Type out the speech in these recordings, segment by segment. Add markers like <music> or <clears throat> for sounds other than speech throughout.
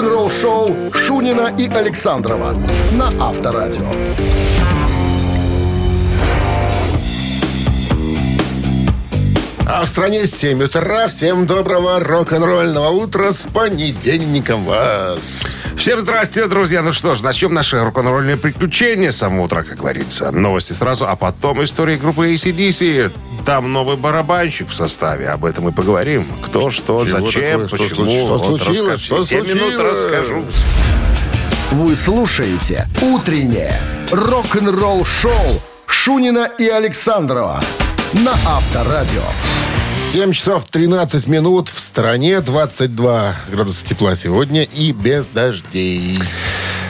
рок-н-ролл-шоу Шунина и Александрова на Авторадио. А в стране 7 утра. Всем доброго рок-н-ролльного утра с понедельником вас. Всем здрасте, друзья. Ну что ж, начнем наши рок-н-ролльные приключения с самого утра, как говорится. Новости сразу, а потом истории группы ACDC. Там новый барабанщик в составе. Об этом и поговорим. Кто, что, Чего зачем, такое? Что почему. случилось? Что Вот случилось? Что Семь минут случилось? расскажу. Вы слушаете «Утреннее рок-н-ролл-шоу» Шунина и Александрова на Авторадио. 7 часов 13 минут. В стране 22 градуса тепла сегодня и без дождей.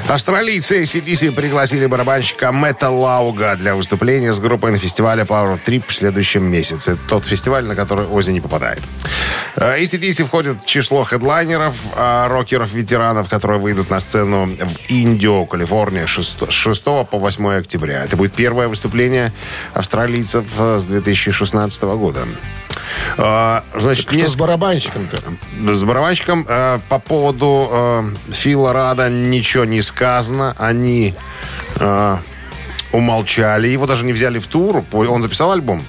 Австралийцы ACDC пригласили барабанщика Мэтта Лауга для выступления с группой на фестивале Power Trip в следующем месяце. Тот фестиваль, на который Ози не попадает. Э, ACDC входит в число хедлайнеров, а рокеров-ветеранов, которые выйдут на сцену в Индио, Калифорния, 6, с 6 по 8 октября. Это будет первое выступление австралийцев э, с 2016 года. Э, Значит, Что с барабанщиком-то? с барабанщиком э, по поводу э, Фила Рада ничего не сказано. Они э, умолчали. Его даже не взяли в тур. Он записал альбом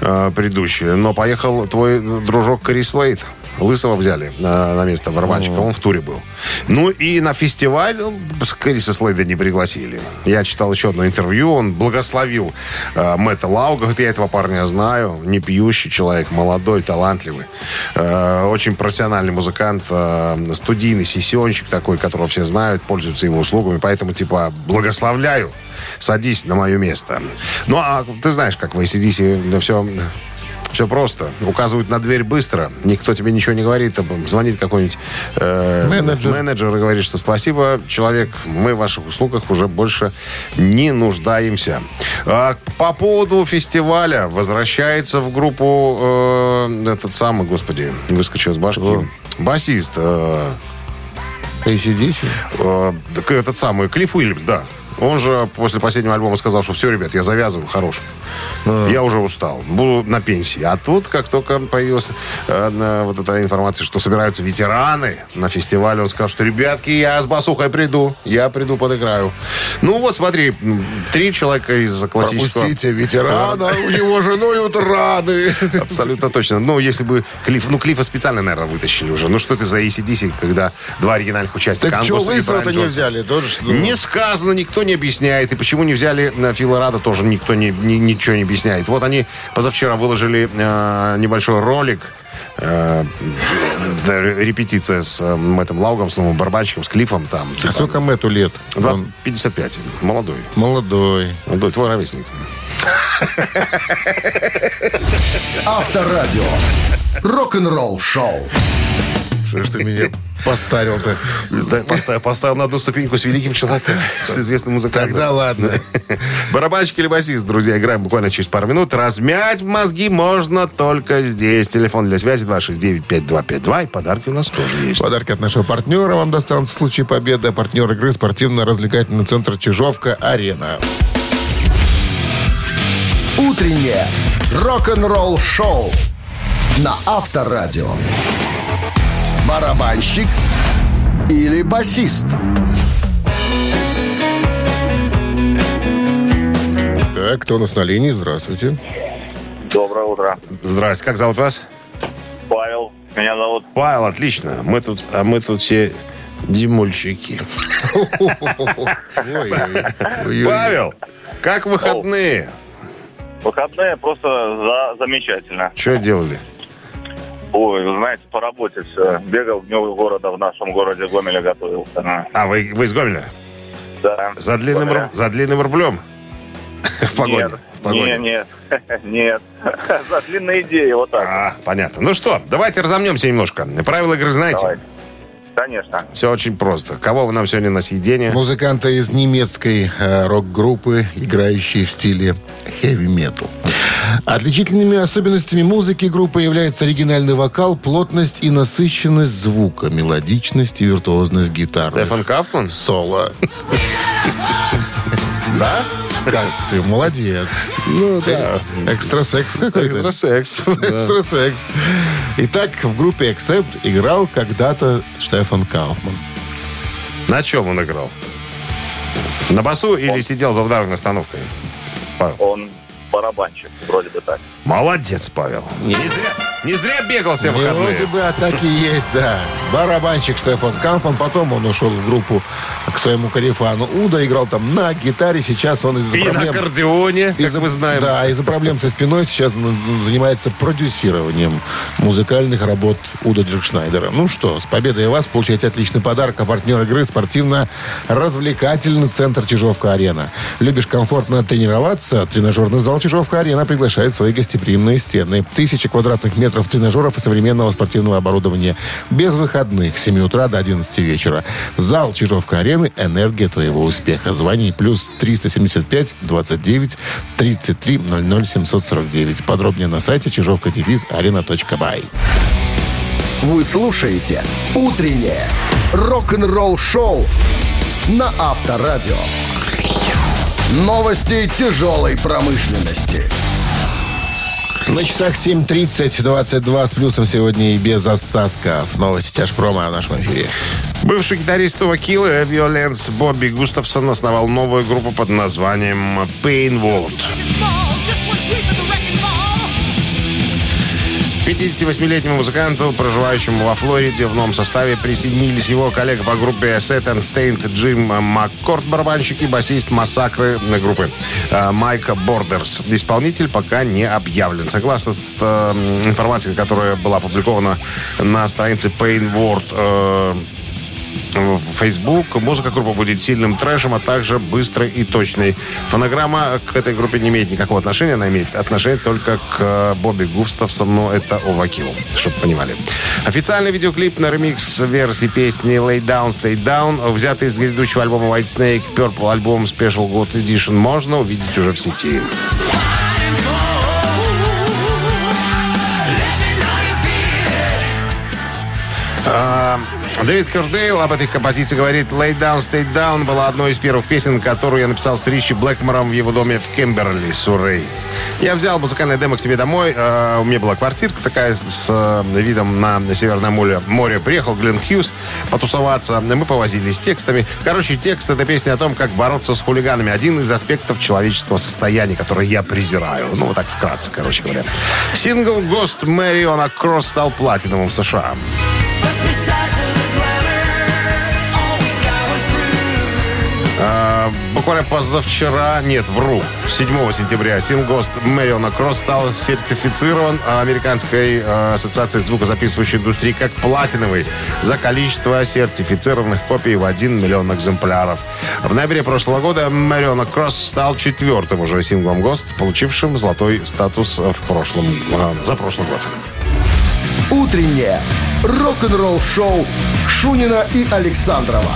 э, предыдущий, но поехал твой дружок Крис Лейт. Лысого взяли на, на место барабанщика. Он в туре был. Ну и на фестиваль ну, Криса Слейда не пригласили. Я читал еще одно интервью. Он благословил э, Мэтта Лауга. Говорит, я этого парня знаю. Не пьющий человек, молодой, талантливый. Э, очень профессиональный музыкант. э, студийный сессионщик такой, которого все знают, пользуются его услугами. Поэтому, типа, благословляю. Садись на мое место. Ну, а ты знаешь, как в ACDC все... Все просто. Указывают на дверь быстро. Никто тебе ничего не говорит. Звонит какой-нибудь э, Менеджер. менеджер и говорит, что спасибо, человек, мы в ваших услугах уже больше не нуждаемся. А, по поводу фестиваля возвращается в группу э, этот самый, господи, выскочил из башки. Басист. э, ACDC? э, этот самый, Клифф Уильямс, да. Он же после последнего альбома сказал, что все, ребят, я завязываю, хорош. Я уже устал, буду на пенсии. А тут, как только появилась э, вот эта информация, что собираются ветераны на фестивале, он сказал, что, ребятки, я с басухой приду, я приду, подыграю. Ну вот, смотри, три человека из классического... Пропустите ветерана, у него женой вот раны. Абсолютно точно. Ну, если бы Клифф... Ну, Клиффа специально, наверное, вытащили уже. Ну, что это за ACDC, когда два оригинальных участника... Так что, Брайан не взяли? Тоже, что... Не сказано, никто не объясняет. И почему не взяли на Фила Рада, тоже никто не, ни- ничего не объясняет. Вот они позавчера выложили э, небольшой ролик. э, репетиция с э, Мэттом Лаугом, с новым барабанщиком, с Клиффом там. А типа, сколько Мэтту лет? 20 Он 55. Молодой. молодой. Молодой, твой ровесник. Авторадио. Рок-н-ролл-шоу. Что ж ты меня постарил-то? Да, поставил, поставил на одну ступеньку с великим человеком, с известным музыкантом. Тогда ладно. <laughs> Барабанщик или басист, друзья, играем буквально через пару минут. Размять мозги можно только здесь. Телефон для связи 269-5252. И подарки у нас тоже есть. Подарки от нашего партнера вам достанут в случае победы. Партнер игры спортивно-развлекательный центр «Чижовка-Арена». Утреннее рок-н-ролл-шоу на Авторадио. Барабанщик или басист? Так, кто у нас на линии? Здравствуйте. Доброе утро. Здрасте, как зовут вас? Павел. Меня зовут. Павел, отлично. Мы тут, а мы тут все димульщики. Ой-ой-ой. Павел, как выходные? Выходные просто за... замечательно. Что делали? Ой, вы знаете, по работе все. Бегал в дню города в нашем городе Гомеле готовился. А, А, вы, вы из Гомеля? Да. За длинным, Гомеля. ру- за длинным рублем? <laughs> В погоне. Нет, В погоне. нет, <laughs> нет, нет. <laughs> За длинные идеи, вот так. А, понятно. Ну что, давайте разомнемся немножко. Правила игры знаете? Конечно. Все очень просто. Кого вы нам сегодня на съедение? Музыканты из немецкой э, рок-группы, играющие в стиле хэви-метал. Отличительными особенностями музыки группы являются оригинальный вокал, плотность и насыщенность звука, мелодичность и виртуозность гитары. Стефан Кафман? Соло. Да? Как ты, молодец. Ну да. Экстрасекс какой-то. Экстрасекс. Экстрасекс. Итак, в группе Accept играл когда-то Штефан Кауфман. На чем он играл? На басу или сидел за ударной остановкой? Павел. Он барабанщик, вроде бы так. Молодец, Павел. Не зря, не зря бегал все Не выходные. вроде бы, а так и есть, да. Барабанщик Штефан Кампан. Потом он ушел в группу к своему карифану Уда. Играл там на гитаре. Сейчас он из-за И на проблем... аккордеоне, как Из-за- мы знаем. Да, из-за проблем со спиной сейчас занимается продюсированием музыкальных работ Уда Джекшнайдера. Ну что, с победой вас получаете отличный подарок. А партнер игры спортивно-развлекательный центр Чижовка-Арена. Любишь комфортно тренироваться? Тренажерный зал Чижовка-Арена приглашает в свои гостеприимные стены. Тысячи квадратных метров тренажеров и современного спортивного оборудования. Без выходных с 7 утра до 11 вечера. Зал Чижовка-Арены – энергия твоего успеха. Звони плюс 375 29 33 00 749. Подробнее на сайте чижовка девиз арена.бай. Вы слушаете «Утреннее рок-н-ролл-шоу» на Авторадио. Новости тяжелой промышленности. На часах 7.30, 22 с плюсом сегодня и без осадков. Новости тяжпрома о нашем эфире. Бывший гитарист Киллы Виоленс Бобби Густавсон основал новую группу под названием Pain World. 58-летнему музыканту, проживающему во Флориде в новом составе, присоединились его коллега по группе Set and Stained Джим Маккорд, барабанщик и басист массакры группы э, Майка Бордерс. Исполнитель пока не объявлен. Согласно с э, информацией, которая была опубликована на странице Pain World э, в Facebook. Музыка группы будет сильным трэшем, а также быстрой и точной. Фонограмма к этой группе не имеет никакого отношения. Она имеет отношение только к э, Бобби Густавсону. Это Овакил, чтобы понимали. Официальный видеоклип на ремикс версии песни Lay Down, Stay Down, взятый из грядущего альбома White Snake, Purple альбом Special God Edition, можно увидеть уже в сети. Дэвид Кердейл об этой композиции говорит «Lay Down, Stay Down» была одной из первых песен, которую я написал с Ричи Блэкмором в его доме в Кемберли, Суррей. Я взял музыкальное демо к себе домой. э, у меня была квартирка такая с, э, видом на Северное море. море. Приехал Глен Хьюз потусоваться. Мы повозились с текстами. Короче, текст — это песня о том, как бороться с хулиганами. Один из аспектов человеческого состояния, который я презираю. Ну, вот так вкратце, короче говоря. Сингл «Ghost Mary on a Cross» стал платиновым в США. Буквально позавчера, нет, вру, 7 сентября Сингост Мэриона Кросс стал сертифицирован Американской э, ассоциацией звукозаписывающей индустрии как платиновый за количество сертифицированных копий в 1 миллион экземпляров. В ноябре прошлого года Мэриона Кросс стал четвертым уже синглом ГОСТ, получившим золотой статус в прошлом, э, за прошлый год. Утреннее рок-н-ролл-шоу Шунина и Александрова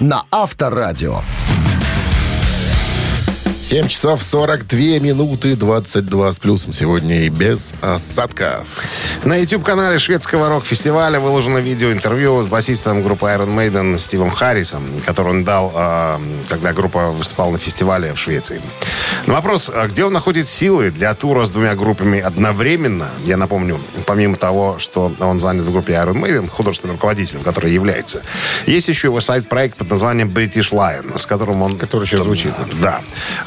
на Авторадио. 7 часов 42 минуты 22 с плюсом сегодня и без осадков. На YouTube-канале шведского рок-фестиваля выложено видео-интервью с басистом группы Iron Maiden Стивом Харрисом, который он дал, э, когда группа выступала на фестивале в Швеции. На вопрос, а где он находит силы для тура с двумя группами одновременно, я напомню, помимо того, что он занят в группе Iron Maiden, художественным руководителем, который является, есть еще его сайт-проект под названием British Lion, с которым он... Который сейчас звучит. Да.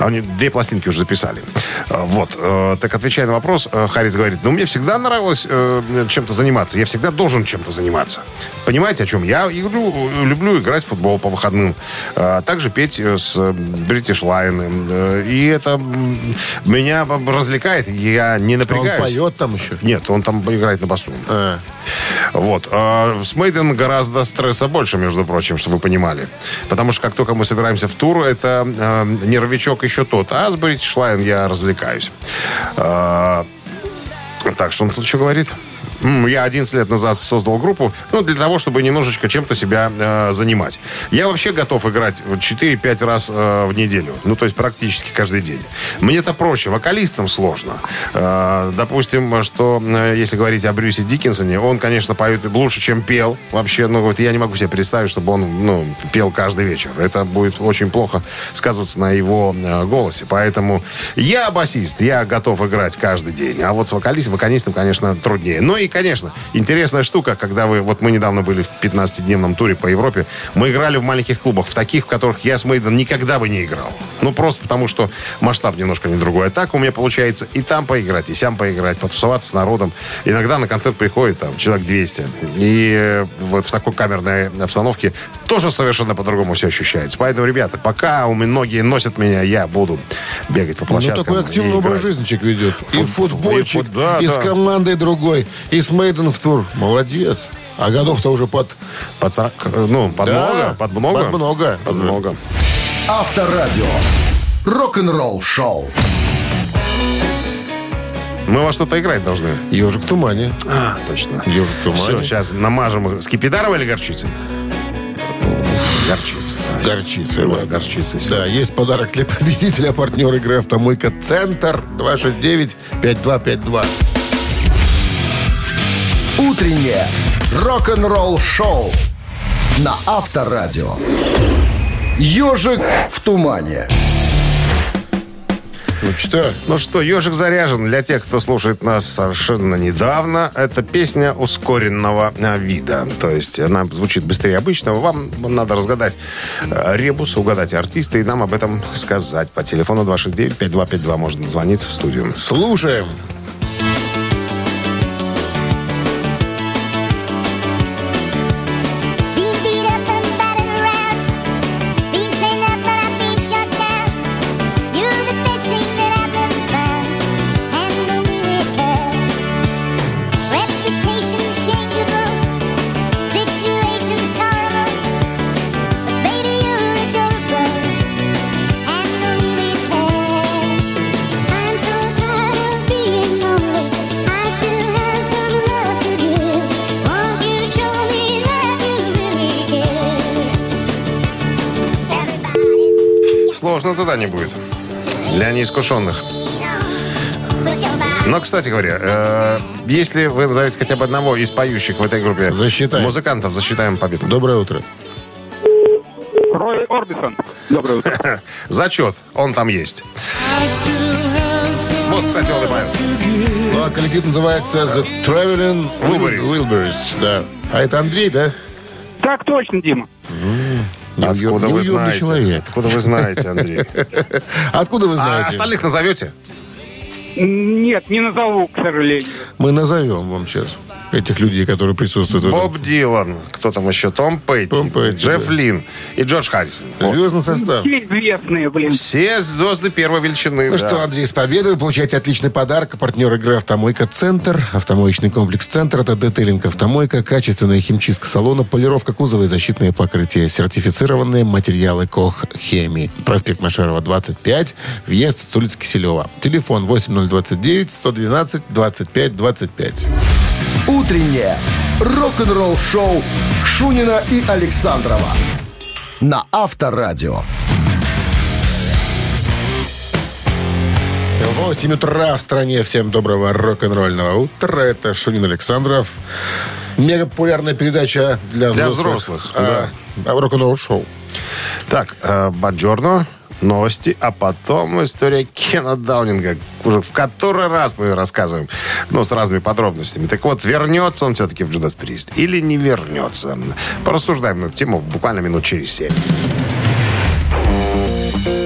Они две пластинки уже записали. А, Вот. э, Так, отвечая на вопрос, э, Харрис говорит, ну, мне всегда нравилось э, чем-то заниматься. Я всегда должен чем-то заниматься. Понимаете, о чем? Я игру, люблю играть в футбол по выходным. А также петь э, с British Lion. Э, И это меня развлекает. Я не Он напрягаюсь. поет там еще? Нет, он там играет на басу. А, Вот. С Мейден гораздо стресса больше, между прочим, чтобы вы понимали. Потому что как только мы собираемся в тур, это э, нервичок еще тот. А с British Line я развлекаюсь. А, так, что он тут еще говорит? Я 11 лет назад создал группу, ну, для того, чтобы немножечко чем-то себя э, занимать. Я вообще готов играть вот 4-5 раз э, в неделю. Ну, то есть практически каждый день. Мне это проще. Вокалистам сложно. Э, допустим, что э, если говорить о Брюсе Диккенсоне, он, конечно, поет лучше, чем пел. Вообще, ну, вот я не могу себе представить, чтобы он, ну, пел каждый вечер. Это будет очень плохо сказываться на его э, голосе. Поэтому я басист, я готов играть каждый день. А вот с вокалистом, вокалистом, конечно, труднее. Ну и, конечно, интересная штука, когда вы... Вот мы недавно были в 15-дневном туре по Европе. Мы играли в маленьких клубах, в таких, в которых я с Мейден никогда бы не играл. Ну, просто потому, что масштаб немножко не другой. А так у меня получается и там поиграть, и сям поиграть, потусоваться с народом. Иногда на концерт приходит там человек 200. И э, вот в такой камерной обстановке тоже совершенно по-другому все ощущается. Поэтому, ребята, пока у меня многие носят меня, я буду бегать по Ну, площадкам. такой и активный образ жизни человек ведет. И Фут- футбольчик, и фут- да, и с да. командой другой, и с Мейден в тур. Молодец. А годов-то уже под... Под 40, ну, под Да, много? Под много? под много. Под много. Авторадио. Рок-н-ролл шоу. Мы во что-то играть должны. Ежик в тумане. А, точно. Ежик в тумане. Все, сейчас намажем их. Скипидаром или горчицей? Горчица. да. Горчица, Да, ладно. горчица. Да, есть подарок для <laughs> победителя, партнер игры «Автомойка Центр» 269-5252. Утреннее рок-н-ролл шоу на Авторадио. Ежик в тумане. Ну что, Ну что, ежик заряжен. Для тех, кто слушает нас совершенно недавно, это песня ускоренного а, вида. То есть она звучит быстрее обычного. Вам надо разгадать э, ребус, угадать артиста и нам об этом сказать. По телефону 269-5252 можно звониться в студию. слушаем. Неискушенных. Но, кстати говоря, э, если вы назовете хотя бы одного из поющих в этой группе Засчитаем. музыкантов, засчитаем победу. Доброе утро. Рой Орбисон. Доброе утро. <laughs> Зачет, он там есть. Вот, кстати, он и поет. Ну, а коллектив называется The Traveling Wilburys. Wilburys, да. А это Андрей, да? Так точно, Дима. Откуда вы знаете? человек. Откуда вы знаете, Андрей? <laughs> Откуда вы А знаете? остальных назовете? Нет, не назову, к сожалению. Мы назовем вам сейчас этих людей, которые присутствуют. Боб Дилан, кто там еще? Том Петти, Том Петти, Джефф да. Лин и Джордж Харрисон. Вот. Звездный состав. Все известные, блин. Все звезды первой величины. Ну да. что, Андрей, с победой вы получаете отличный подарок. Партнер игры «Автомойка Центр». Автомоечный комплекс «Центр» — это детейлинг «Автомойка», качественная химчистка салона, полировка кузова и защитные покрытия, сертифицированные материалы КОХ «Хемии». Проспект Машерова, 25, въезд с улицы Киселева. Телефон 8029-112-25-25. Утреннее рок-н-ролл шоу Шунина и Александрова на Авторадио. 8 утра в стране. Всем доброго рок-н-ролльного утра. Это Шунин Александров. Мега популярная передача для, Для взрослых. взрослых, А, а, рок-н-ролл шоу. Так, э, Баджорно, новости, а потом история Кена Даунинга. Уже в который раз мы рассказываем, но с разными подробностями. Так вот, вернется он все-таки в Джудас Прист или не вернется? Порассуждаем на эту тему буквально минут через семь.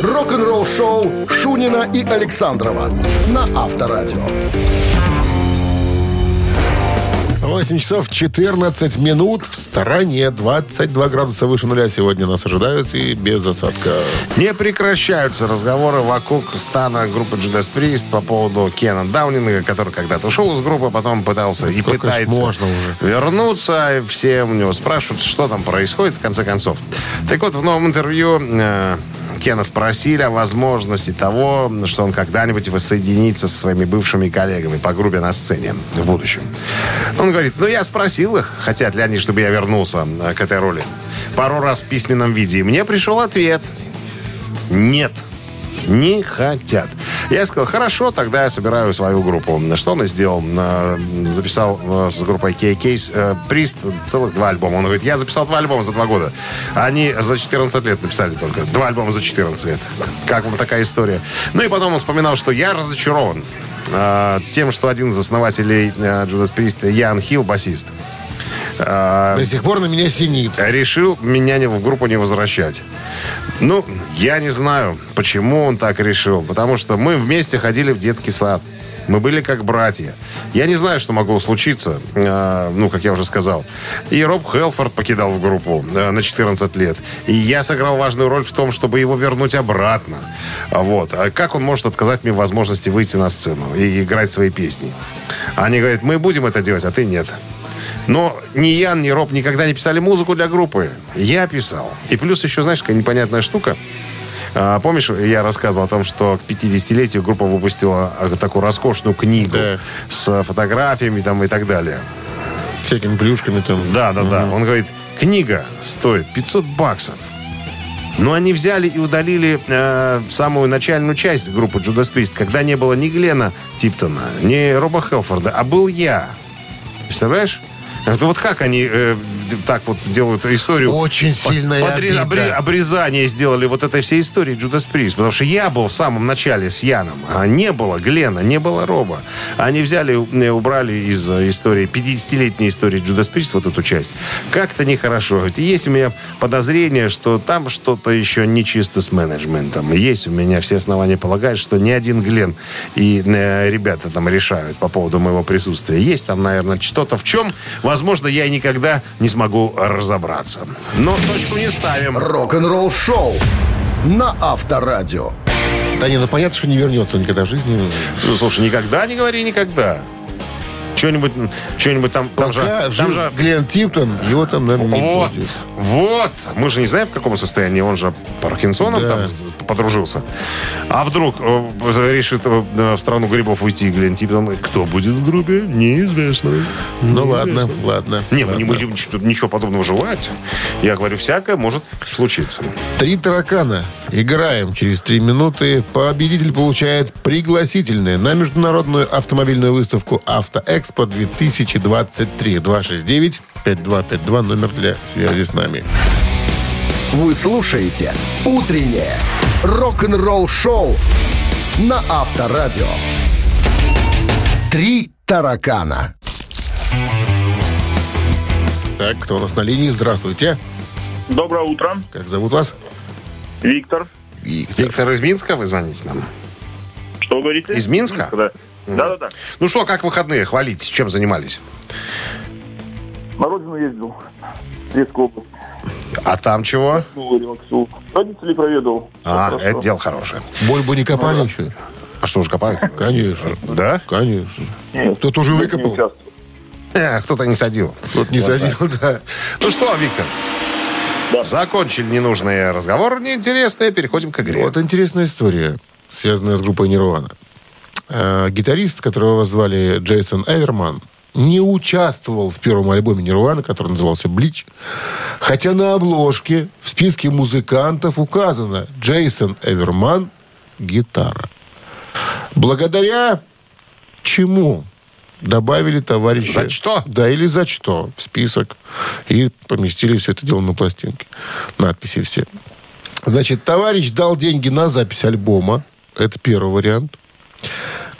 Рок-н-ролл шоу Шунина и Александрова на Авторадио. 8 часов 14 минут в стороне. 22 градуса выше нуля сегодня нас ожидают и без осадка. Не прекращаются разговоры вокруг стана группы Judas Priest по поводу Кена Даунинга, который когда-то ушел из группы, потом пытался и сколько ж пытается можно уже? вернуться. И все у него спрашивают, что там происходит в конце концов. Так вот, в новом интервью э, Кена спросили о возможности того, что он когда-нибудь воссоединится со своими бывшими коллегами по группе на сцене в будущем. Он говорит, ну я спросил их, хотят ли они, чтобы я вернулся э, к этой роли. Пару раз в письменном виде. И мне пришел ответ. Нет. Не хотят. Я сказал, хорошо, тогда я собираю свою группу. Что он и сделал? Э, Записал э, с группой K-Case э, Прист целых два альбома. Он говорит, я записал два альбома за два года. Они за 14 лет написали только. Два альбома за 14 лет. Как вам такая история? Ну и потом он вспоминал, что я разочарован э, тем, что один из основателей Judas Priest, Ян Хилл, басист, До сих пор на меня синит. решил меня в группу не возвращать. Ну, я не знаю, почему он так решил. Потому что мы вместе ходили в детский сад. Мы были как братья. Я не знаю, что могло случиться, э, ну, как я уже сказал. И Роб Хелфорд покидал в группу э, на 14 лет. И я сыграл важную роль в том, чтобы его вернуть обратно. А Вот. А как он может отказать мне возможности выйти на сцену и играть свои песни? Они говорят, мы будем это делать, а ты нет. Но ни Ян, ни Роб никогда не писали музыку для группы. Я писал. И плюс еще, знаешь, какая непонятная штука. А, помнишь, я рассказывал о том, что к 50-летию группа выпустила а, такую роскошную книгу Да. с фотографиями там и так далее. Всякими плюшками там. Да, да, да. Он говорит, книга стоит 500 баксов. Но они взяли и удалили э, самую начальную часть группы Judas Priest, когда не было ни Глена Типтона, ни Роба Хелфорда, а был я. Представляешь? Это вот как они э, так вот делают историю. Очень Подре- обида. обре- обрезание сделали вот этой всей истории Judas Priest. Потому что я был в самом начале с Яном, а не было Глена, не было Роба. Они взяли, э, убрали из э, истории, 50-летней истории Judas Priest вот эту часть. Как-то нехорошо. Есть у меня подозрение, что там что-то еще не чисто с менеджментом. Есть у меня все основания полагать, что ни один Глен и э, ребята там решают по поводу моего присутствия. Есть там, наверное, что-то в чем, возможно, я никогда не смогу разобраться. Но точку не ставим. Рок-н-ролл шоу на Авторадио. Да не, ну понятно, что не вернется никогда в жизни. Слушай, никогда не говори никогда. Что-нибудь, что-нибудь там, там же, там жив же Глен Типтон, его там, наверное, не Вот, будет. вот. Мы же не знаем, в каком состоянии. Он же Паркинсоном Да. там подружился. А вдруг э, решит э, в страну грибов уйти Глен Типтон? Кто будет в группе? Неизвестно. Ну ладно, ладно. Не, мы не ладно. будем ничего, ничего подобного желать. Я говорю, всякое может случиться. Три таракана. Играем через три минуты. Победитель получает пригласительное на международную автомобильную выставку «Автоэкспо 2023». 269-5252, номер для связи с нами. Вы слушаете «Утреннее рок-н-ролл-шоу» на Авторадио. «Три таракана». Так, кто у нас на линии? Здравствуйте. Доброе утро, Как зовут вас? Виктор. Виктор. Виктор из Минска, вы звоните нам? Что вы говорите? Из Минска? Да. Да-да-да. Ну что, как выходные? Хвалитесь, чем занимались? На родину ездил. Светскую область. А там чего? Ну. Родителей проведал. А, это дело хорошее. Бульбу не копали еще? А что, уже копают? Конечно. Да? Конечно. Кто-то уже выкопал. Э, кто-то не садил. кто-то не садил, да. Ну что, Виктор? Да. Закончили ненужный разговор, неинтересный, переходим к игре. Вот интересная история, связанная с группой Нирвана. Э, Гитарист, которого звали Джейсон Эверман, не участвовал в первом альбоме Нирвана, который назывался «Блич», хотя на обложке в списке музыкантов указано Джейсон Эверман гитара. Благодаря чему добавили товарища... За что? Да, или за что в список. И поместили все это дело на пластинке. Надписи все. Значит, товарищ дал деньги на запись альбома. Это первый вариант.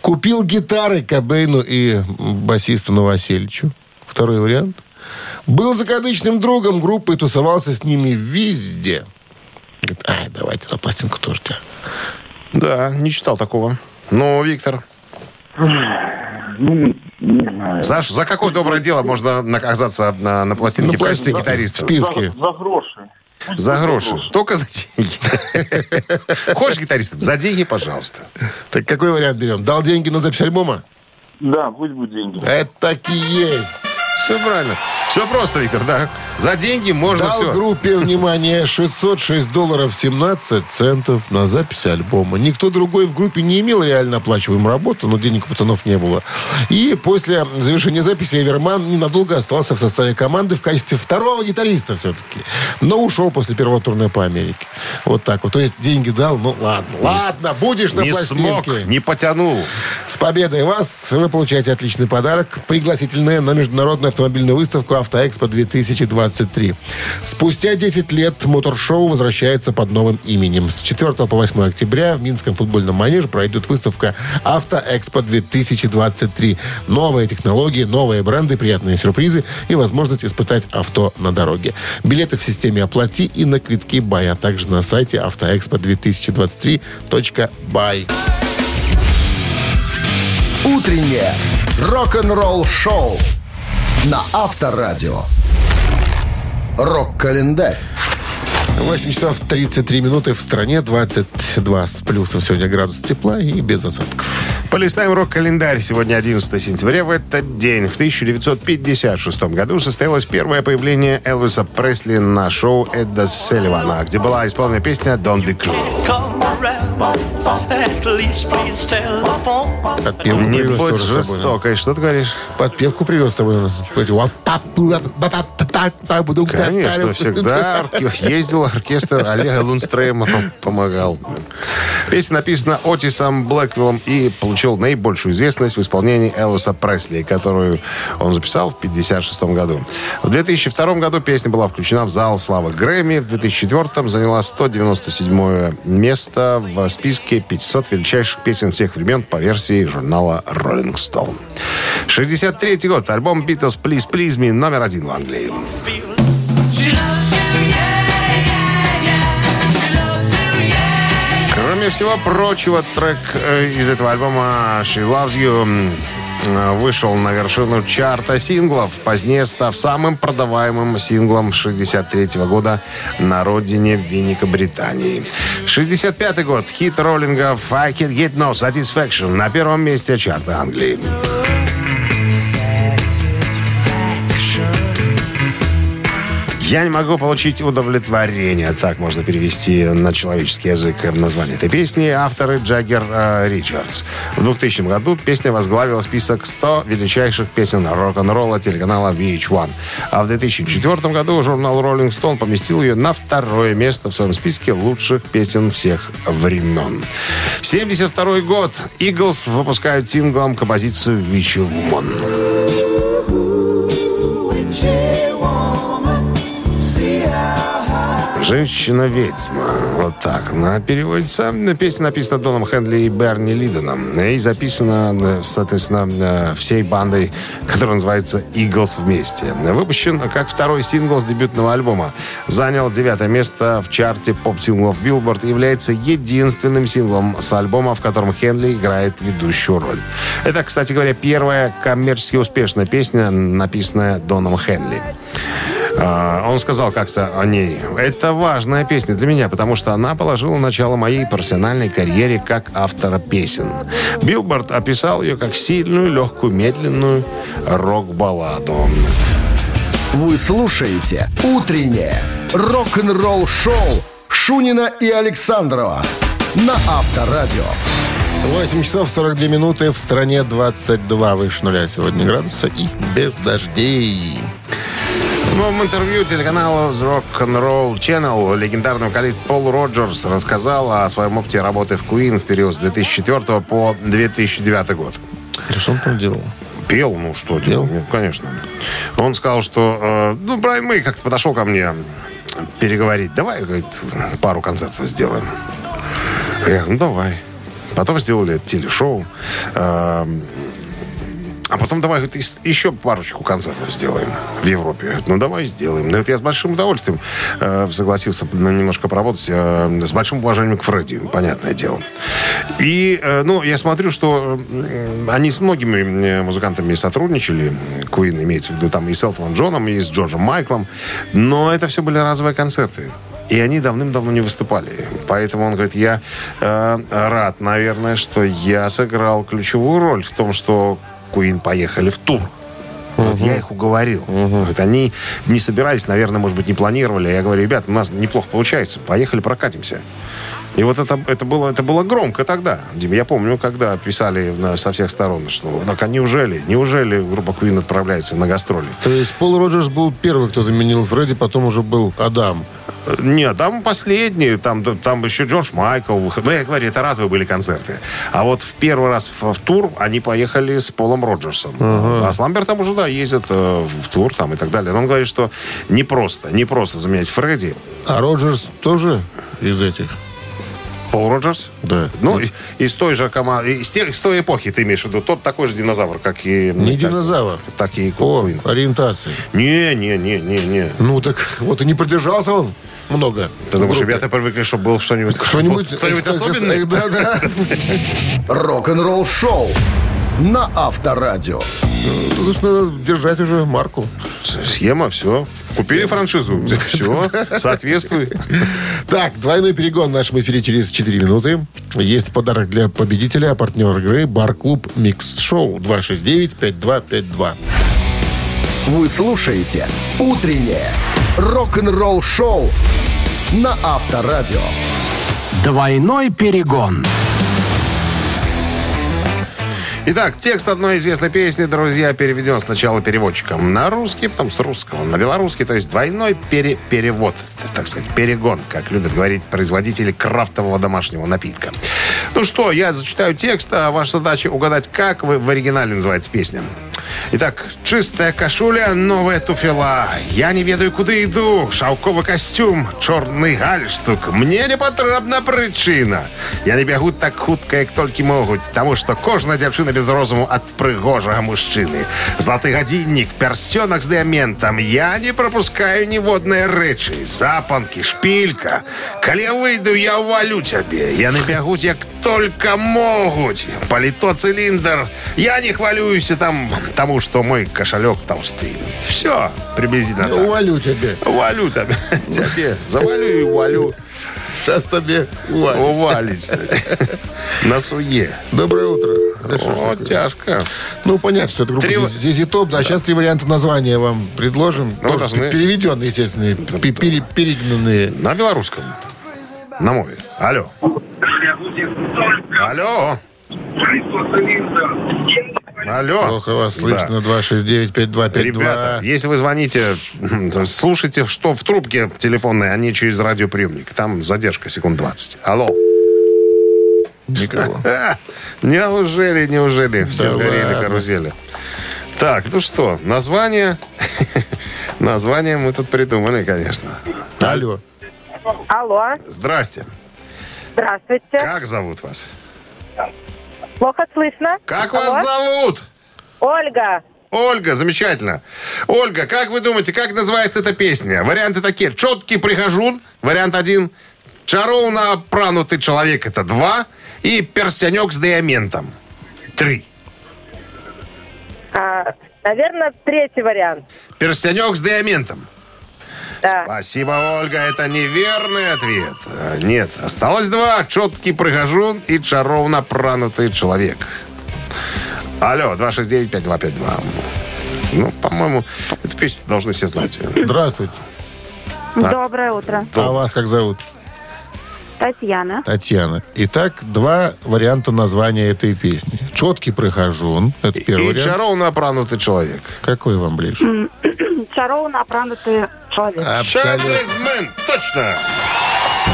Купил гитары Кобейну и басисту Новоселичу. Второй вариант. Был закадычным другом группы и тусовался с ними везде. Говорит, ай, давайте на пластинку тоже тебя. Да, не читал такого. Ну, Виктор, Ну, не знаю. Саш, за какое доброе дело можно оказаться на, на пластинке На в качестве пластинке. гитариста? В списке. За, за гроши. За гроши. Только за деньги. <laughs> Хочешь гитаристом? За деньги, пожалуйста. Так какой вариант берем? Дал деньги на запись альбома? Да, пусть будут деньги. Это так и есть. Все правильно. Все просто, Виктор, да. За деньги можно Дал все. группе, внимание, 606 долларов 17 центов на запись альбома. Никто другой в группе не имел реально оплачиваемую работу, но денег у пацанов не было. И после завершения записи Эверман ненадолго остался в составе команды в качестве второго гитариста все-таки. Но ушел после первого турне по Америке. Вот так вот. То есть деньги дал, ну ладно. ладно, будешь на Не смог, пластинке. не потянул. С победой вас! Вы получаете отличный подарок. Пригласительные на международную автомобильную выставку «Автоэкспо 2023». Спустя 10 лет моторшоу возвращается под новым именем. С 4 по 8 октября в Минском футбольном манеже пройдет выставка «Автоэкспо 2023». Новые технологии, новые бренды, приятные сюрпризы и возможность испытать авто на дороге. Билеты в системе «Оплати» и на квитки «Бай», а также на сайте автоэкспо2023.бай. Утреннее рок-н-ролл-шоу на Авторадио. Рок-календарь. 8 часов 33 минуты в стране, 22 с плюсом сегодня градус тепла и без осадков. Полистаем рок-календарь. Сегодня 11 сенября. В этот день, в 1956 году, состоялось первое появление Элвиса Пресли на шоу Эдда Селливана, где была исполнена песня «Don't be cruel». Подпевку Не привез будь тоже с собой. жестокой. Что ты говоришь? Подпевку привез с собой. Конечно, всегда ездил оркестр Олега Лунстрейма, пом- помогал. Песня написана Отисом Блэквиллом и получил наибольшую известность в исполнении Элвиса Пресли, которую он записал в 1956 году. В 2002 году песня была включена в зал славы Грэмми. В 2004 заняла 197 место в списке 500 величайших песен всех времен по версии журнала Rolling Stone. 63 год. Альбом Beatles Please Please Me номер один в Англии. Кроме всего прочего, трек э, из этого альбома «She Loves You» вышел на вершину чарта синглов, позднее став самым продаваемым синглом 63 года на родине Великобритании. 65 год. Хит роллингов «I Can Get No Satisfaction» на первом месте чарта Англии. Я не могу получить удовлетворение. Так можно перевести на человеческий язык название этой песни. Авторы Джаггер э, Ричардс. В 2000 году песня возглавила список 100 величайших песен рок-н-ролла телеканала VH1. А в 2004 году журнал Rolling Stone поместил ее на второе место в своем списке лучших песен всех времен. 72 год. Eagles выпускают синглом композицию «Witchy Woman». Женщина-ведьма. Вот так. Она переводится. Песня написана Доном Хенли и Берни Ледоном. И записана, э, соответственно, э, всей бандой, которая называется «Eagles вместе». Выпущен как второй сингл с дебютного альбома. Занял девятое место в чарте поп-синглов и является единственным синглом с альбома, в котором Хенли играет ведущую роль. Это, кстати говоря, первая коммерчески успешная песня, написанная Доном Хенли. А, Он сказал как-то о ней. Это важная песня для меня, потому что она положила начало моей профессиональной карьере как автора песен. Билборд описал ее как сильную, легкую, медленную рок-балладу. Вы слушаете «Утреннее рок-н-ролл-шоу» Шунина и Александрова на Авторадио. 8 часов 42 минуты. В стране 22 выше нуля сегодня градуса и без дождей. В новом интервью телеканалу The Rock and Roll Channel легендарный вокалист Пол Роджерс рассказал о своем опыте работы в Queen в период с 2004 по 2009 год. Что он там делал? Пел, ну что делал? Ну, конечно. Он сказал, что... э, ну, Брайан Мэй как-то подошел ко мне переговорить. Давай, говорит, пару концертов сделаем. Я говорю, ну давай. Потом сделали телешоу. Э, а потом давай еще парочку концертов сделаем в Европе. Ну давай сделаем. Ну, вот я с большим удовольствием э, согласился ну, немножко поработать. э, с большим уважением к Фредди, понятное дело. И, э, ну, я смотрю, что э, они с многими э, музыкантами сотрудничали. Куин имеется в виду там и с Элтоном Джоном, и с Джорджем Майклом. Но это все были разовые концерты. И они давным-давно не выступали. Поэтому он говорит, я э, рад, наверное, что я сыграл ключевую роль в том, что Куин поехали в тур. Вот я их уговорил. Говорит, они не собирались, наверное, может быть, не планировали. Я говорю, ребят, у нас неплохо получается. Поехали прокатимся. И вот это, это, было, это было громко тогда. Дим, я помню, когда писали на- со всех сторон, что так а неужели, неужели группа Queen отправляется на гастроли? То есть Пол Роджерс был первый, кто заменил Фредди, потом уже был Адам. Э, Нет, там последние, там, там еще Джордж Майкл. Ну, я говорю, это разовые были концерты. А вот в первый раз в, в тур они поехали с Полом Роджерсом. А с Ламбертом уже, да, ездят э, в тур там и так далее. Но он говорит, что не просто, не просто заменять Фредди. А Роджерс тоже из этих? Пол Роджерс? Да. Ну, и- из той же команды, из, тех, из той эпохи ты имеешь в виду. Тот такой же динозавр, как и... Не как- динозавр. Так и По Queen. ориентации. Не, не, не, не, не. Ну, так вот и не продержался он много. Ты думаешь, группе. ребята привыкли, чтобы был что-нибудь... Что-нибудь, Кто-нибудь особенный? Да, да. <laughs> Рок-н-ролл шоу на Авторадио. Ну, Тут уж надо держать уже марку. Схема, все. Купили франшизу. <laughs> Все, соответствует. Так, двойной перегон в нашем эфире через 4 минуты. Есть подарок для победителя, а партнер игры «Бар-клуб Микс Шоу» 269-5252. Вы слушаете «Утреннее рок-н-ролл шоу» на Авторадио. Двойной перегон. Итак, текст одной известной песни, друзья, переведен сначала переводчиком на русский, потом с русского на белорусский, то есть двойной пере- перевод, так сказать, перегон, как любят говорить производители крафтового домашнего напитка. Ну что, я зачитаю текст, а ваша задача угадать, как вы в оригинале называется песня. Итак, чистая кашуля, новая туфела. Я не ведаю, куда иду. Шаўковы костюм, чорный гальштук. Мне не потрібна причина. Я не бягу так хутка, як толькі могуць, таму што кожная дзяўчына без розуму ад прыгожага мужчыны. Златы гадзіннік, пярсцёнак з дыаментам. Я не пропускаю ніводныя рэчы. Запанкі, шпілька. Калі я выйду, я ўвалю цябе. Яны бягуць як только могуць. Паліто, цилиндр. Я не хвалююся там, тому что мой кошелек толстый. Все, приблизительно так. Увалю тебе. Увалю тебе. <laughs> Тебе. Завалю и увалю. Сейчас тебе увалю. Увалить. На суе. Доброе утро. Да О, тяжко. Ну, понятно, что это группа Три- Зизи Топ. Да, сейчас три варианта названия вам предложим. Ну, Тоже должны- переведенные, естественно, пе- пере- перегнанные. На белорусском. На мове. Алло. Алло. Алло. Плохо вас Да. слышно. 269-5252. Ребята, если вы звоните, слушайте, что в трубке телефонной, а не через радиоприемник. Там задержка секунд 20. Алло. Никого. <laughs> Неужели, неужели все Да сгорели ладно. карусели? Так, ну что, название... <laughs> Название мы тут придумали, конечно. Алло. Алло, Здрасте. здравствуйте. Как зовут вас? Плохо слышно? Как Алло? вас зовут? Ольга. Ольга, замечательно. Ольга, как вы думаете, как называется эта песня? Варианты такие. Четкий прихожун, вариант один. Чаровно пранутый человек, это два. И перстенек с диаментом. Три. А, наверное, третий вариант. Перстенек с диаментом. Да. Спасибо, Ольга, это неверный ответ. А, Нет, осталось два. Четкий прихожун и чаровно пранутый человек. Алло, 269-5252. Ну, по-моему, эту песню должны все знать. Здравствуйте. Доброе утро. А вас как зовут? Татьяна. Татьяна. Итак, два варианта названия этой песни. «Четкий прихожун». Это первый И вариант. чароўна апрануты чалавек. Какой вам ближе? <clears throat> Чароўна апрануты чалавек. Абсолютно. Точно.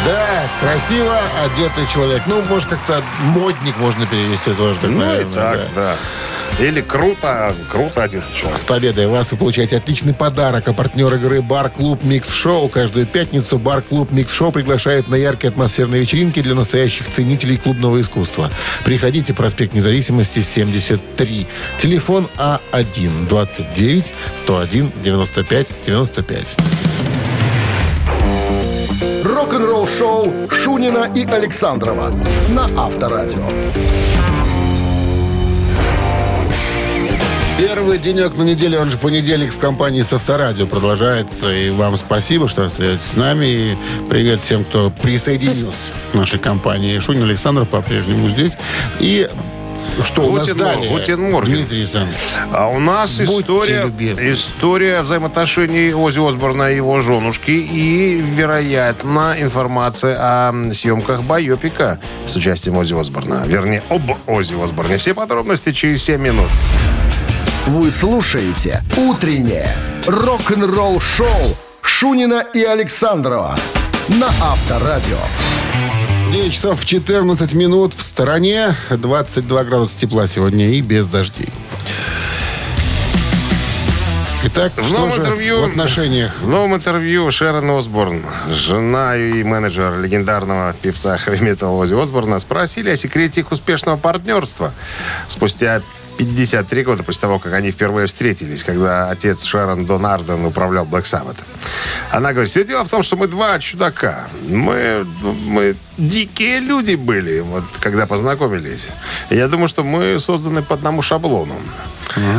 Да, красиво одетый человек. Ну, может, как-то модник можно перевести тоже. так, Ну и наверное, так, да. да. Или круто, круто одетый человек. С победой вас вы получаете отличный подарок. А партнер игры «Бар-клуб Микс Шоу». Каждую пятницу «Бар-клуб Микс Шоу» приглашает на яркие атмосферные вечеринки для настоящих ценителей клубного искусства. Приходите, проспект Независимости, 73. Телефон А А1-29-101-95-95. Рок-н-ролл шоу Шунина и Александрова на Авторадио. Первый денек на неделе, он же понедельник в компании с Авторадио продолжается. И вам спасибо, что остаетесь с нами. И привет всем, кто присоединился к нашей компании. Шунин Александр по-прежнему здесь. И Что у нас Guten- далее? Guten Morgen. Дмитрий Александрович. А у нас Будьте история, любезны. история взаимоотношений Ози Осборна и его женушки и, вероятно, информация о съемках байопика с участием Ози Осборна. Вернее, об Ози Осборне. Все подробности через 7 минут. Вы слушаете «Утреннее рок-н-ролл-шоу» Шунина и Александрова на Авторадио. 9 часов 14 минут в стороне. 22 градуса тепла сегодня и без дождей. Итак, В что новом же интервью- в отношениях? В новом интервью Шерон Осборн, жена и менеджер легендарного певца хэви-метал Ози Осборна, спросили о секрете их успешного партнерства. Спустя 53 года после того, как они впервые встретились, когда отец Шерон Дон Арден управлял Black Sabbath. Она говорит, все дело в том, что мы два чудака. Мы, мы дикие люди были, вот, когда познакомились. Я думаю, что мы созданы по одному шаблону.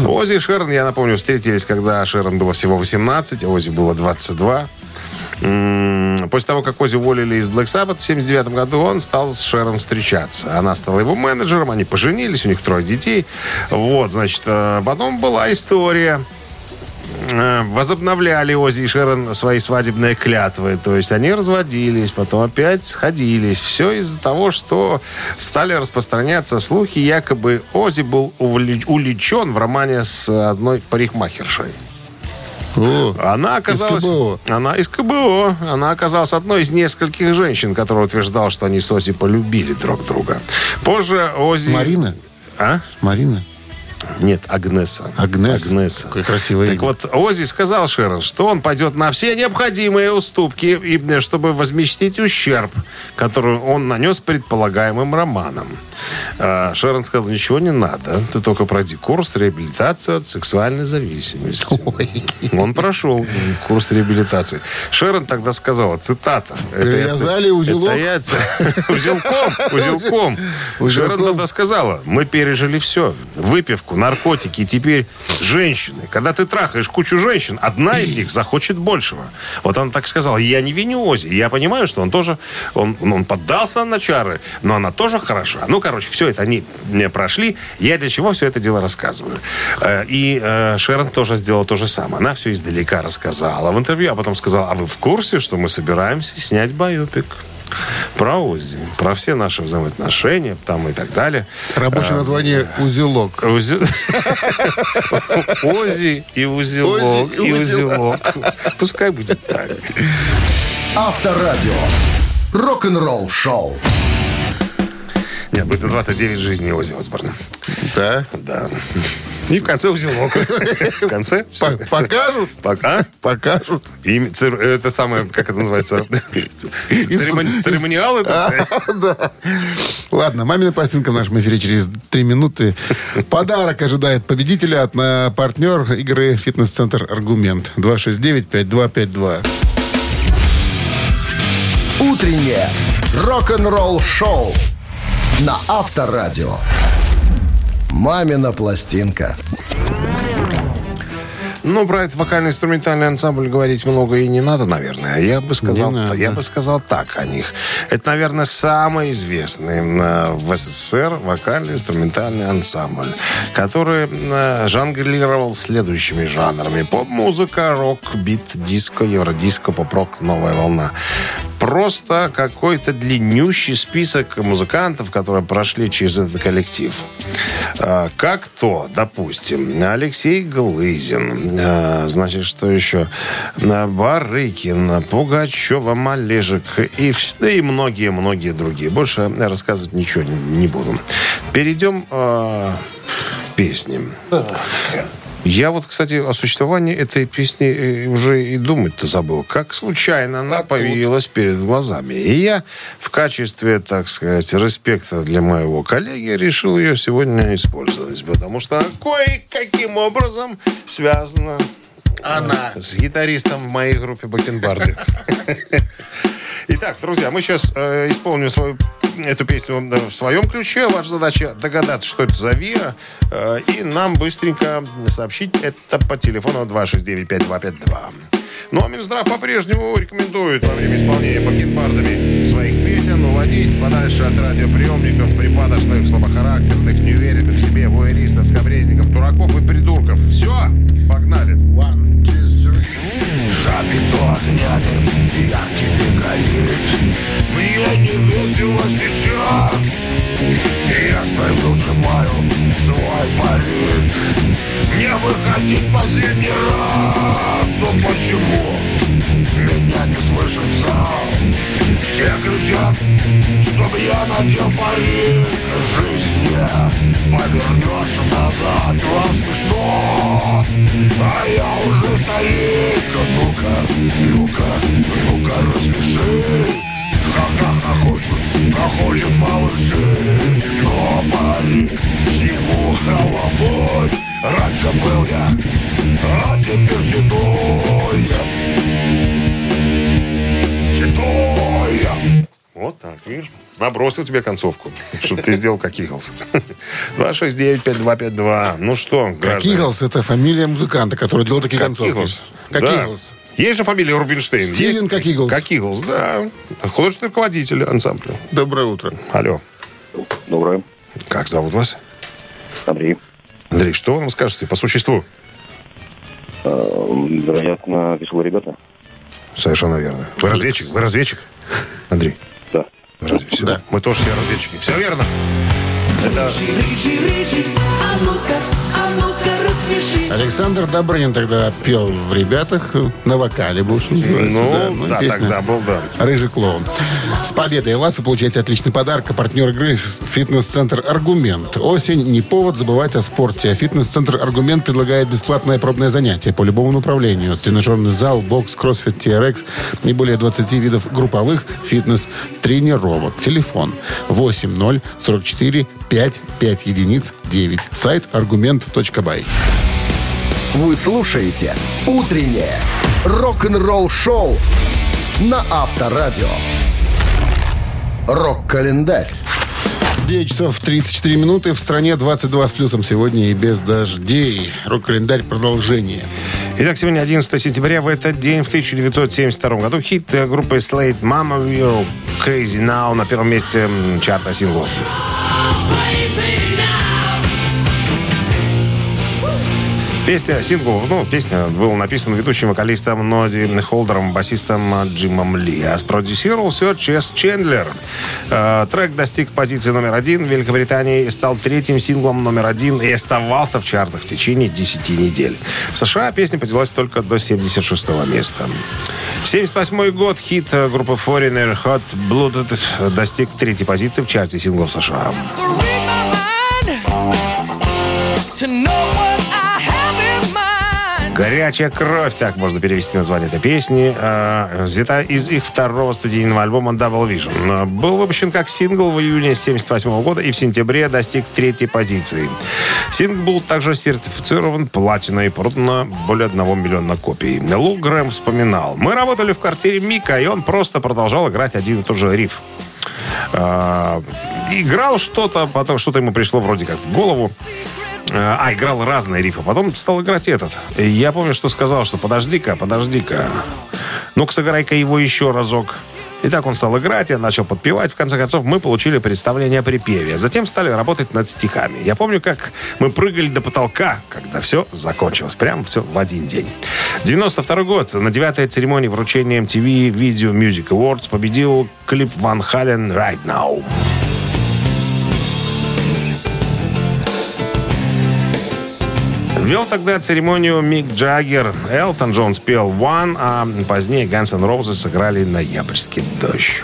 Ози и Шерон, я напомню, встретились, когда Шерон было всего 18, а Ози было 22. После того, как Ози уволили из Black Sabbath в 79 году, он стал с Шерон встречаться. Она стала его менеджером, они поженились, у них трое детей. Вот, значит, э, потом была история. Э, Возобновляли Ози и Шерон свои свадебные клятвы. То есть они разводились, потом опять сходились. Все из-за того, что стали распространяться слухи, якобы Ози был увлеч- увлечен в романе с одной парикмахершей. О, Она оказалась... КБО. Она из КБО. Она оказалась одной из нескольких женщин, которые утверждал, что они с Ози полюбили друг друга. Позже Ози... Марина? А? Марина? Нет, Агнеса. Агнес. Агнеса. Какое красивое Так имя. вот, Ози сказал Шерон, что он пойдет на все необходимые уступки, и, э, чтобы возместить ущерб, который он нанес предполагаемым романам. А Шерон сказал, ничего не надо, ты только пройди курс реабилитации от сексуальной зависимости. Он прошел курс реабилитации. Шерон тогда сказала, цитата. ци- узелок? это я <laughs> Узелком, узелком. Шерон тогда сказала, мы пережили все. Выпивку, наркотики, теперь женщины. Когда ты трахаешь кучу женщин, одна из них захочет большего. Вот он так сказал. Я не виню Ози. Я понимаю, что он тоже, он, он поддался на чары, но она тоже хороша. Ну, короче, все это они не прошли. Я для чего все это дело рассказываю. Э, И э, Шерон тоже сделала то же самое. Она все издалека рассказала в интервью, а потом сказала, а вы в курсе, что мы собираемся снять байопик? Про Ози, про все наши взаимоотношения там и так далее. Рабочее Э, название «Узелок». Узи- Ози и узелок, и узелок. Пускай будет так. Авторадио. Рок-н-ролл-шоу. Нет, будет называться «Девять жизней Ози Осборна». Да? Да. И в конце узелок. В конце По- Покажут? Пока. Покажут. Это самое, как это называется? Церемони- Церемониал это? Да. Ладно, мамина пластинка в нашем эфире через три минуты. Подарок ожидает победителя от на партнер игры «Фитнес-центр Аргумент». 269-5252. Утреннее рок-н-ролл-шоу на Авторадио. «Мамина пластинка». Ну, про этот вокально-инструментальный ансамбль говорить много и не надо, наверное. Я бы сказал, Не надо. я бы сказал так о них. Это, наверное, самый известный э, в СССР вокально-инструментальный ансамбль, который э, жонглировал следующими жанрами. Поп-музыка, рок, бит, диско, евродиско, поп-рок, новая волна. Просто какой-то длиннющий список музыкантов, которые прошли через этот коллектив. А, Как то, допустим, Алексей Глызин, а, значит, что еще? На Барыкин, Пугачева, Малежик и, да и многие-многие другие. Больше рассказывать ничего не, буду. Перейдем а, к песням. Я вот, кстати, о существовании этой песни э, уже и думать-то забыл. Как случайно она появилась перед глазами. И я в качестве, так сказать, респекта для моего коллеги решил ее сегодня использовать. Потому что кое-каким образом связана она с гитаристом в моей группе Бакенбарды. <laughs> Итак, друзья, мы сейчас э, исполним свою эту песню в своем ключе. Ваша задача догадаться, что это за ВИА, э, и нам быстренько сообщить это по телефону 269-5252. Ну, а Минздрав по-прежнему рекомендует во время исполнения бакенбардами своих песен уводить подальше от радиоприемников припадочных, слабохарактерных, неуверенных в себе, воеристов, скобрезников, дураков и придурков. Все, погнали. One. Шапито огнями яркими горит Мне не весело сейчас. Я стою, сжимаю свой парик Мне выходить последний раз. Но почему меня не слышит зал Все кричат, чтобы я надел парик Жизнь не повернешь назад. Вам смешно, а я уже старик. Ну-ка, ну-ка, ну-ка рассмеши Ха-ха-ха хочет, хохочет малыши. Но парик сниму головой Раньше был я, а теперь седой. Седой Вот так, видишь? Набросил тебе концовку, чтобы ты сделал как Иглс. 269-5252. Ну что, Как? Иглс, это фамилия музыканта, который делал такие Как концовки. Иглс. Как. Иглс. Есть же фамилия Рубинштейн. Стивен как Иглс. Как Иглс, да. Художественный руководитель ансамбля. Доброе утро. Алло. Доброе. Как зовут вас? Андрей. Андрей, что вы нам скажете по существу? Э, Вероятно, веселые ребята. Совершенно верно. Вы разведчик? Вы разведчик? Андрей? Разве- всё? Да. Мы тоже все разведчики. Все верно. Это Рыжий, рыжий, а ну-ка, а Александр Добрынин тогда пел в «Ребятах» на вокале, был, что называется. Ну, да, песня тогда был, да. «Рыжий клоун». С победой вас вы получаете отличный подарок. А партнер игры – фитнес-центр «Аргумент». Осень – не повод забывать о спорте. А фитнес-центр «Аргумент» предлагает бесплатное пробное занятие по любому направлению. Тренажерный зал, бокс, кроссфит, TRX и более 20 видов групповых фитнес-тренировок. Телефон 8 044 5 5 единиц 9. Сайт аргумент.бай. Вы слушаете «Утреннее рок-н-ролл-шоу» на Авторадио. Рок-календарь. 9 часов 34 минуты. В стране 22 с плюсом сегодня и без дождей. Рок-календарь продолжение. Итак, сегодня 11 сентября. В этот день, в 1972 году, хит э, группы Slate «Mama We're Crazy Now» на первом месте чарта синглов. Песня, сингл, ну, песня была написана ведущим вокалистом Ноди Холдером, басистом Джимом Ли, а спродюсировал все Чес Чендлер. Э, трек достиг позиции номер один в Великобритании и стал третьим синглом номер один и оставался в чартах в течение 10 недель. В США песня поднялась только до 76 места. 78 год хит группы Foreigner Hot Blooded достиг третьей позиции в чарте синглов США. Горячая кровь, так можно перевести название этой песни. Э, Взята из их второго студийного альбома Double Vision. Э, Был выпущен как сингл в июне 1978 года и в сентябре достиг третьей позиции. Сингл был также сертифицирован платиной и продано более одного миллиона копий. Лу Грэм вспоминал. Мы работали в квартире Мика, и он просто продолжал играть один и тот же риф. Э, Играл что-то, потом что-то ему пришло вроде как в голову. Э, А, играл разные рифы. Потом стал играть этот. И я помню, что сказал, что подожди-ка, подожди-ка. Ну-ка, сыграй-ка его еще разок. И так он стал играть, я начал подпевать. В конце концов, мы получили представление о припеве. Затем стали работать над стихами. Я помню, как мы прыгали до потолка, когда все закончилось. Прям все в один день. 92 год. На девятой церемонии вручения MTV Video Music Awards победил клип Ван Хален «Right Now». Вел тогда церемонию Мик Джаггер. Элтон Джон спел «One», а позднее Guns N' Roses сыграли «Ноябрьский дождь».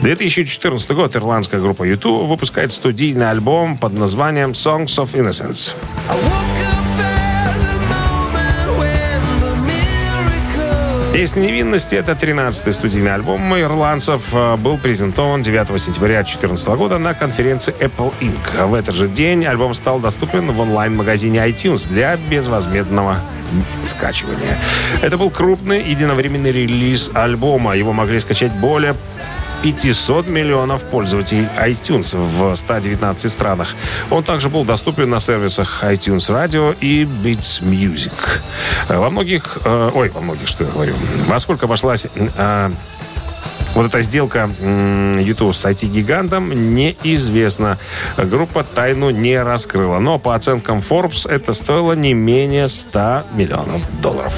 2014 год ирландская группа YouTube выпускает студийный альбом под названием «Songs of Innocence». Песня невинности» — это 13-й студийный альбом ирландцев. э, Был презентован 9 сентября 2014 года на конференции Apple Inc. В этот же день альбом стал доступен в онлайн-магазине iTunes для безвозмездного скачивания. Это был крупный единовременный релиз альбома. Его могли скачать более 500 миллионов пользователей iTunes в 119 странах. Он также был доступен на сервисах iTunes Radio и Beats Music. Э, Во многих... э, ой, во многих, что я говорю. Во сколько обошлась... э, вот эта сделка YouTube с IT-гигантом неизвестна. Группа тайну не раскрыла. Но по оценкам Forbes это стоило не менее 100 миллионов долларов.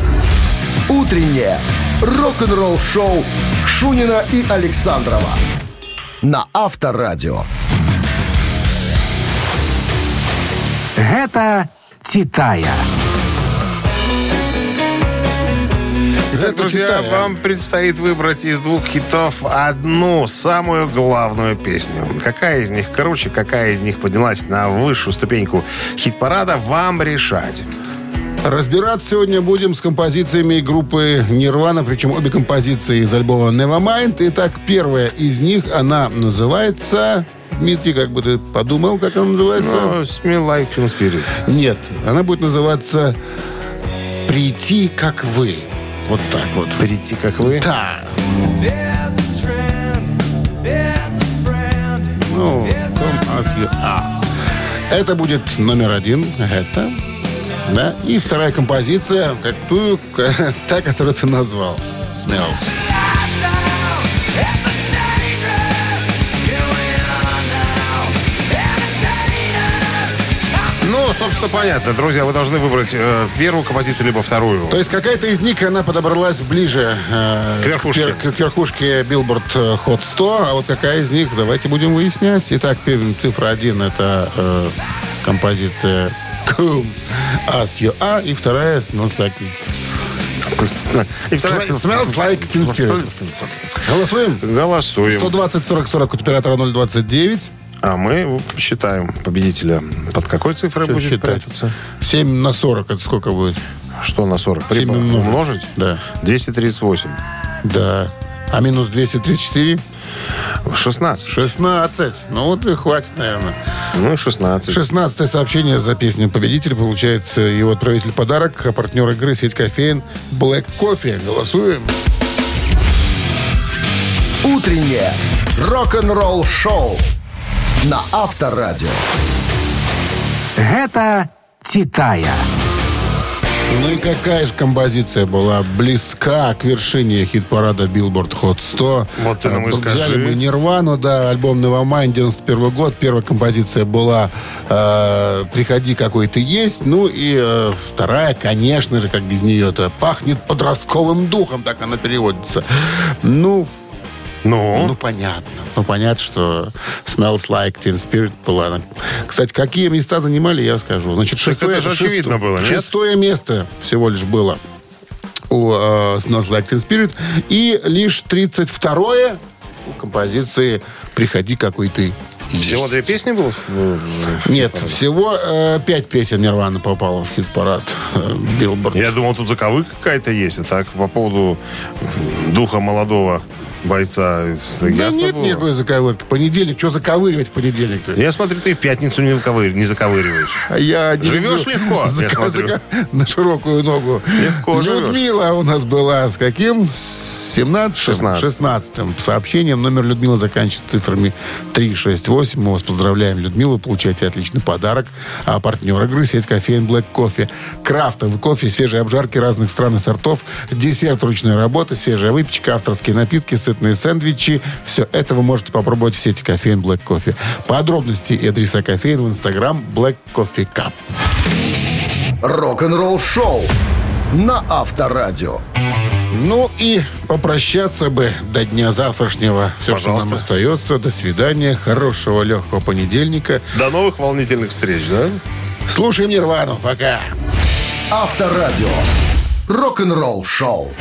Утреннее рок-н-ролл-шоу Шунина и Александрова на Авторадио. Гэта «Титая». Итак, друзья, вам предстоит выбрать из двух хитов одну самую главную песню. Какая из них круче, какая из них поднялась на высшую ступеньку хит-парада, вам решать. Разбираться сегодня будем с композициями группы Нирвана, причем обе композиции из альбома Nevermind. Итак, первая из них, она называется... Дмитрий, как бы ты подумал, как она называется? Ну, Smell Like Teen Spirit. Нет, она будет называться «Прийти, как вы». Вот так вот. Прийти, как вы? Да. Ну, come as you are. Это будет номер один. Это. Да. И вторая композиция, какую, <laughs> та, которую ты назвал. Smells. Ну, собственно, понятно. Друзья, вы должны выбрать э, первую композицию, либо вторую. То есть какая-то из них, она подобралась ближе э, К верхушке. пер- к верхушке Billboard э, Hot 100, а вот какая из них, давайте будем выяснять. Итак, цифра один это э, композиция Come As You Are, и вторая Smells Like И вторая- Smells Like Teen Spirit. Голосуем? Голосуем. 120 40 40 от оператора 029. А мы считаем победителя. Под какой цифрой Что будет считать? прятаться? 7 на 40, это сколько будет? Что на 40? Семь Прибавь. умножить. Умножить? Да. 238. Да. А минус 234? 16. 16. Ну вот и хватит, наверное. Ну и 16. 16 сообщение за песню победителя получает э, его отправитель подарок, а партнер игры сеть кофеин Black Coffee. Голосуем. Утреннее рок-н-ролл-шоу на Авторадио. Гэта «Титая». Ну и какая же композиция была близка к вершине хит-парада Billboard Hot 100. Вот ты нам и Э, Взяли скажи. мы Нирвану, да, альбом Nevermind, 91 год. Первая композиция была э, «Приходи, какой ты есть». Ну и э, вторая, конечно же, как без нее-то, «Пахнет подростковым духом», так она переводится. Ну, Ну? ну, понятно. Ну, понятно, что Smells Like Teen Spirit была. Кстати, какие места занимали, я скажу. Значит, Так это же очевидно было, нет? Шестое место всего лишь было у э, Smells Like Teen Spirit. И лишь 32-е у композиции «Приходи, какой ты есть». Всего две песни было? Нет, всего э, пять песен Нирвана попало в хит-парад э, Билборд. Я думал, тут заковыка какая-то есть. А так, по поводу духа молодого бойца. Да ясно нет было? никакой заковырки. Понедельник, что заковыривать в понедельник-то? Я смотрю, ты в пятницу не, заковыр- не заковыриваешь. А я не Живешь люблю легко, я зака- смотрю. зака- на широкую ногу. Легко живешь. Людмила у нас была с каким? С 17 16. 16 сообщением. Номер Людмилы заканчивается цифрами 368. Мы вас поздравляем, Людмила. Получаете отличный подарок. А партнер игры сеть кофеин Black Coffee. Крафтовый кофе, свежие обжарки разных стран и сортов, десерт ручной работы, свежая выпечка, авторские напитки, сытные сэндвичи. Все это вы можете попробовать в сети кофеин Black Coffee. Подробности и адреса кофеин в инстаграм Black Coffee Cup. Рок-н-ролл-шоу на Авторадио. Ну и попрощаться бы до дня завтрашнего. Все, что Пожалуйста. нам остается. До свидания. Хорошего легкого понедельника. До новых волнительных встреч, да? Слушаем Нирвану. Пока. Авторадио. Рок-н-ролл-шоу.